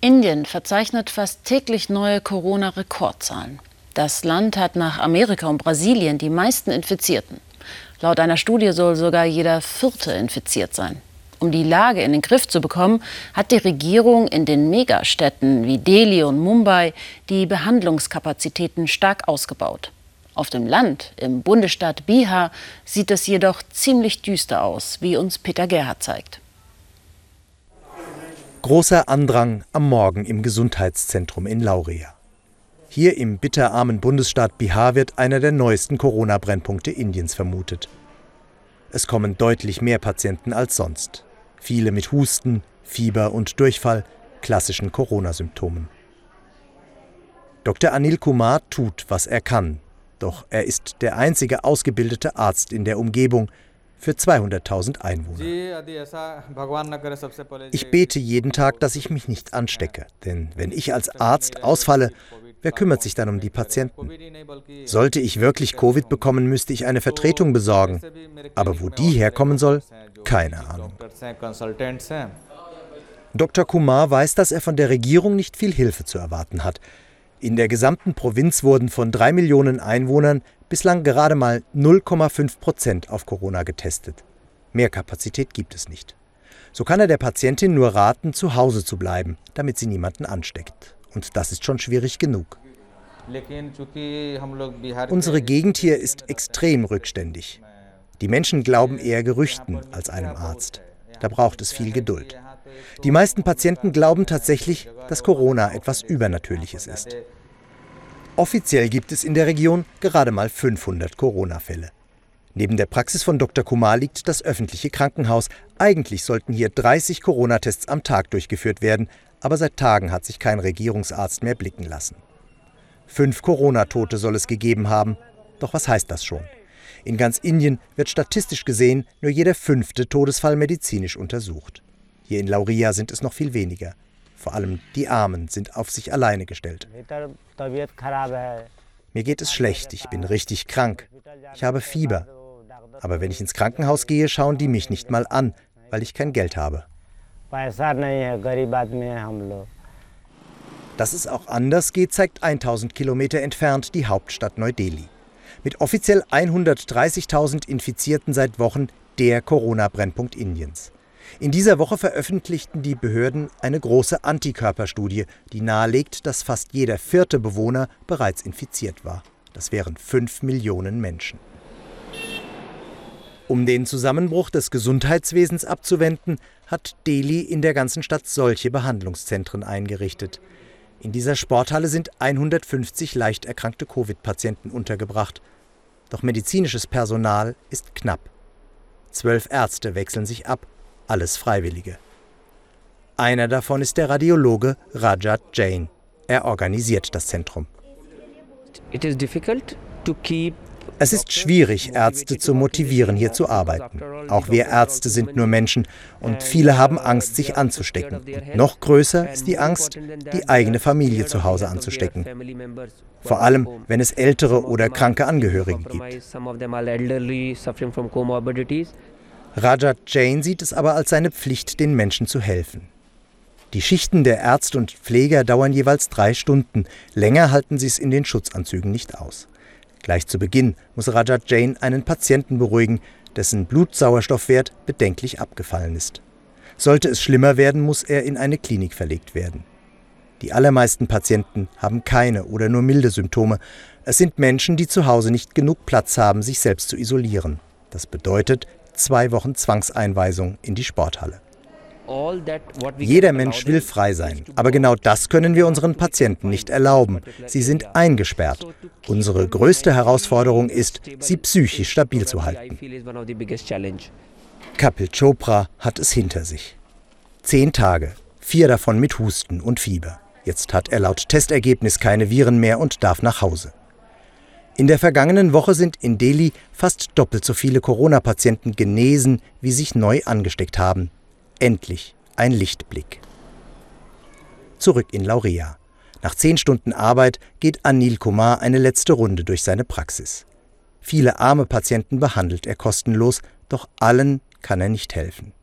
Indien verzeichnet fast täglich neue Corona-Rekordzahlen. Das Land hat nach Amerika und Brasilien die meisten Infizierten. Laut einer Studie soll sogar jeder Vierte infiziert sein. Um die Lage in den Griff zu bekommen, hat die Regierung in den Megastädten wie Delhi und Mumbai die Behandlungskapazitäten stark ausgebaut. Auf dem Land, im Bundesstaat Bihar, sieht es jedoch ziemlich düster aus, wie uns Peter Gerhard zeigt. Großer Andrang am Morgen im Gesundheitszentrum in Laurea. Hier im bitterarmen Bundesstaat Bihar wird einer der neuesten Corona-Brennpunkte Indiens vermutet. Es kommen deutlich mehr Patienten als sonst. Viele mit Husten, Fieber und Durchfall, klassischen Corona-Symptomen. Dr. Anil Kumar tut, was er kann. Doch er ist der einzige ausgebildete Arzt in der Umgebung, für 200.000 Einwohner. Ich bete jeden Tag, dass ich mich nicht anstecke, denn wenn ich als Arzt ausfalle, wer kümmert sich dann um die Patienten? Sollte ich wirklich Covid bekommen, müsste ich eine Vertretung besorgen. Aber wo die herkommen soll, keine Ahnung. Dr. Kumar weiß, dass er von der Regierung nicht viel Hilfe zu erwarten hat. In der gesamten Provinz wurden von drei Millionen Einwohnern bislang gerade mal 0,5 Prozent auf Corona getestet. Mehr Kapazität gibt es nicht. So kann er der Patientin nur raten, zu Hause zu bleiben, damit sie niemanden ansteckt. Und das ist schon schwierig genug. Unsere Gegend hier ist extrem rückständig. Die Menschen glauben eher Gerüchten als einem Arzt. Da braucht es viel Geduld. Die meisten Patienten glauben tatsächlich, dass Corona etwas Übernatürliches ist. Offiziell gibt es in der Region gerade mal 500 Corona-Fälle. Neben der Praxis von Dr. Kumar liegt das öffentliche Krankenhaus. Eigentlich sollten hier 30 Corona-Tests am Tag durchgeführt werden, aber seit Tagen hat sich kein Regierungsarzt mehr blicken lassen. Fünf Corona-Tote soll es gegeben haben. Doch was heißt das schon? In ganz Indien wird statistisch gesehen nur jeder fünfte Todesfall medizinisch untersucht. Hier in Lauria sind es noch viel weniger. Vor allem die Armen sind auf sich alleine gestellt. Mir geht es schlecht, ich bin richtig krank. Ich habe Fieber. Aber wenn ich ins Krankenhaus gehe, schauen die mich nicht mal an, weil ich kein Geld habe. Dass es auch anders geht, zeigt 1000 Kilometer entfernt die Hauptstadt Neu-Delhi. Mit offiziell 130.000 Infizierten seit Wochen der Corona-Brennpunkt Indiens. In dieser Woche veröffentlichten die Behörden eine große Antikörperstudie, die nahelegt, dass fast jeder vierte Bewohner bereits infiziert war. Das wären fünf Millionen Menschen. Um den Zusammenbruch des Gesundheitswesens abzuwenden, hat Delhi in der ganzen Stadt solche Behandlungszentren eingerichtet. In dieser Sporthalle sind 150 leicht erkrankte Covid-Patienten untergebracht. Doch medizinisches Personal ist knapp. Zwölf Ärzte wechseln sich ab alles Freiwillige. Einer davon ist der Radiologe Rajat Jain. Er organisiert das Zentrum. Es ist schwierig, Ärzte zu motivieren, hier zu arbeiten. Auch wir Ärzte sind nur Menschen und viele haben Angst, sich anzustecken. Und noch größer ist die Angst, die eigene Familie zu Hause anzustecken. Vor allem, wenn es ältere oder kranke Angehörige gibt. Rajat Jain sieht es aber als seine Pflicht, den Menschen zu helfen. Die Schichten der Ärzte und Pfleger dauern jeweils drei Stunden. Länger halten sie es in den Schutzanzügen nicht aus. Gleich zu Beginn muss Rajat Jain einen Patienten beruhigen, dessen Blutsauerstoffwert bedenklich abgefallen ist. Sollte es schlimmer werden, muss er in eine Klinik verlegt werden. Die allermeisten Patienten haben keine oder nur milde Symptome. Es sind Menschen, die zu Hause nicht genug Platz haben, sich selbst zu isolieren. Das bedeutet, zwei Wochen Zwangseinweisung in die Sporthalle. Jeder Mensch will frei sein, aber genau das können wir unseren Patienten nicht erlauben. Sie sind eingesperrt. Unsere größte Herausforderung ist, sie psychisch stabil zu halten. Kapil Chopra hat es hinter sich. Zehn Tage, vier davon mit Husten und Fieber. Jetzt hat er laut Testergebnis keine Viren mehr und darf nach Hause. In der vergangenen Woche sind in Delhi fast doppelt so viele Corona-Patienten genesen, wie sich neu angesteckt haben. Endlich ein Lichtblick. Zurück in Laurea. Nach zehn Stunden Arbeit geht Anil Kumar eine letzte Runde durch seine Praxis. Viele arme Patienten behandelt er kostenlos, doch allen kann er nicht helfen.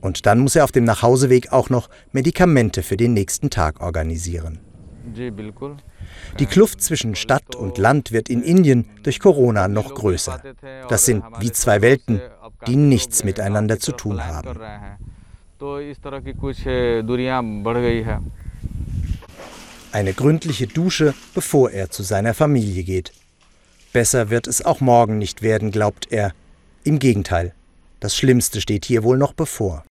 Und dann muss er auf dem Nachhauseweg auch noch Medikamente für den nächsten Tag organisieren. Die Kluft zwischen Stadt und Land wird in Indien durch Corona noch größer. Das sind wie zwei Welten, die nichts miteinander zu tun haben. Eine gründliche Dusche, bevor er zu seiner Familie geht. Besser wird es auch morgen nicht werden, glaubt er. Im Gegenteil, das Schlimmste steht hier wohl noch bevor.